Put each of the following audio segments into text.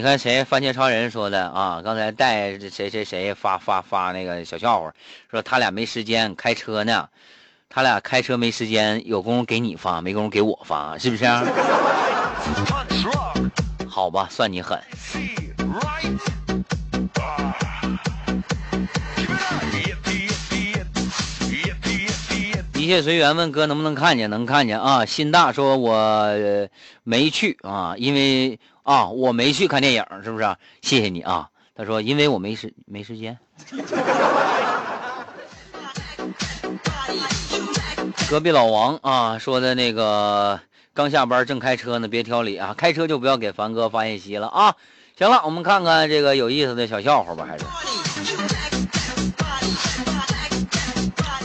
你看谁？番茄超人说的啊！刚才带谁谁谁发发发那个小笑话，说他俩没时间开车呢，他俩开车没时间，有功夫给你发，没功夫给我发，是不是？好吧，算你狠。一切随缘，问哥能不能看见？能看见啊！心大说，我没去啊，因为啊，我没去看电影，是不是？谢谢你啊。他说，因为我没时没时间。隔壁老王啊说的那个，刚下班正开车呢，别挑理啊，开车就不要给凡哥发信息了啊。行了，我们看看这个有意思的小笑话吧，还是。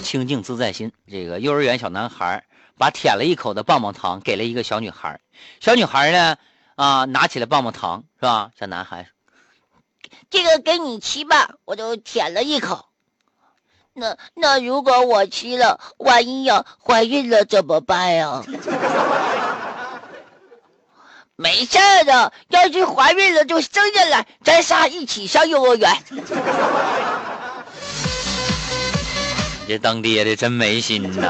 清静自在心。这个幼儿园小男孩把舔了一口的棒棒糖给了一个小女孩，小女孩呢，啊，拿起了棒棒糖，是吧？小男孩，这个给你吃吧，我就舔了一口。那那如果我吃了，万一要怀孕了怎么办呀？没事的，要是怀孕了就生下来，咱仨一起上幼儿园。你 这当爹的真没心呐！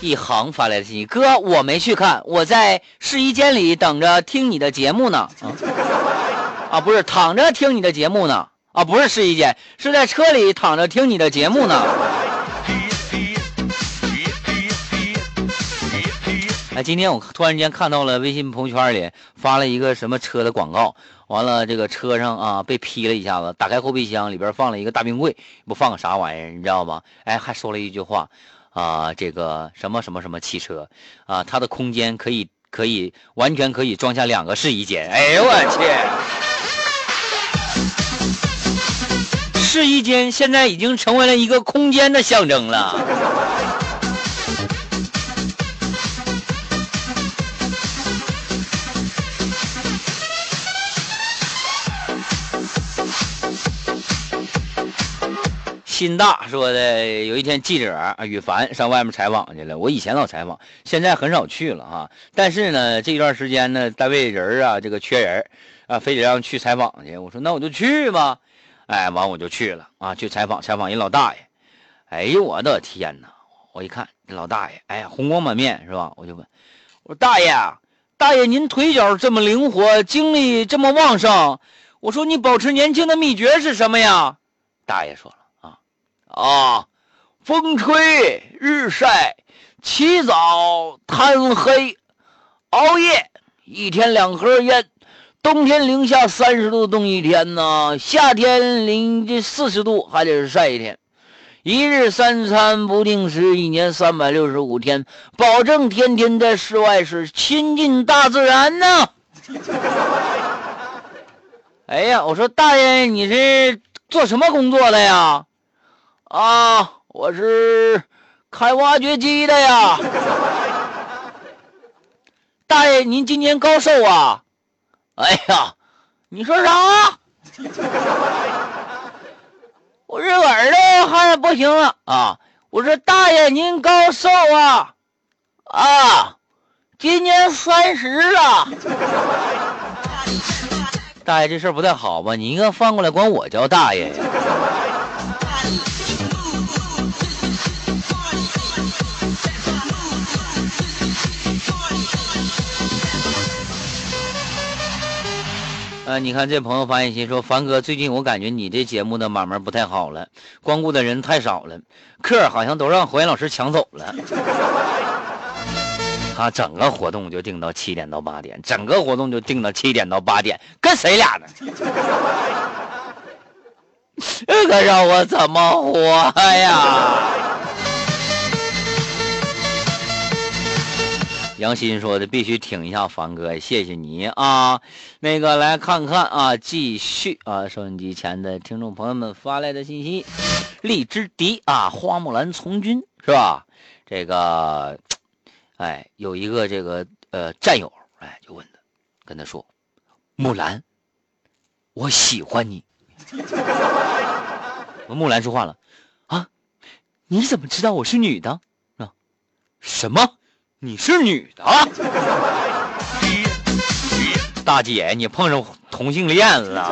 一行发来的信息，哥，我没去看，我在试衣间里等着听你的节目呢。啊，不是躺着听你的节目呢。啊，不是试衣间，是在车里躺着听你的节目呢。哎，今天我突然间看到了微信朋友圈里发了一个什么车的广告，完了这个车上啊被劈了一下子，打开后备箱里边放了一个大冰柜，不放个啥玩意儿，你知道吗？哎，还说了一句话，啊，这个什么什么什么汽车，啊，它的空间可以可以完全可以装下两个试衣间。哎呦我去，试衣间现在已经成为了一个空间的象征了。心大说的，有一天记者啊羽凡上外面采访去了。我以前老采访，现在很少去了哈。但是呢，这一段时间呢，单位人啊，这个缺人啊，非得让去采访去。我说那我就去吧，哎，完我就去了啊，去采访采访一老大爷。哎呦我的天哪！我一看这老大爷，哎呀，红光满面是吧？我就问，我说大爷，大爷您腿脚这么灵活，精力这么旺盛，我说你保持年轻的秘诀是什么呀？大爷说了。啊，风吹日晒，起早贪黑，熬夜一天两盒烟，冬天零下三十度冻一天呢，夏天零这四十度还得是晒一天，一日三餐不定时，一年三百六十五天，保证天天在室外是亲近大自然呢。哎呀，我说大爷，你是做什么工作的呀？啊，我是开挖掘机的呀，大爷，您今年高寿啊？哎呀，你说啥？我这耳朵还不行了啊！我说大爷，您高寿啊？啊，今年三十了。大爷，这事不太好吧？你应该翻过来管我叫大爷呀。啊，你看这朋友发信息说，凡哥，最近我感觉你这节目的买卖不太好了，光顾的人太少了，客好像都让火焰老师抢走了。他 整个活动就定到七点到八点，整个活动就定到七点到八点，跟谁俩呢？这可让我怎么活呀？杨鑫说的必须挺一下凡哥，谢谢你啊！那个来看看啊，继续啊，收音机前的听众朋友们发来的信息，荔枝迪啊，花木兰从军是吧？这个，哎，有一个这个呃战友哎，就问他，跟他说，木兰，我喜欢你。木兰说话了，啊，你怎么知道我是女的？啊，什么？你是女的？大姐，你碰上同性恋了？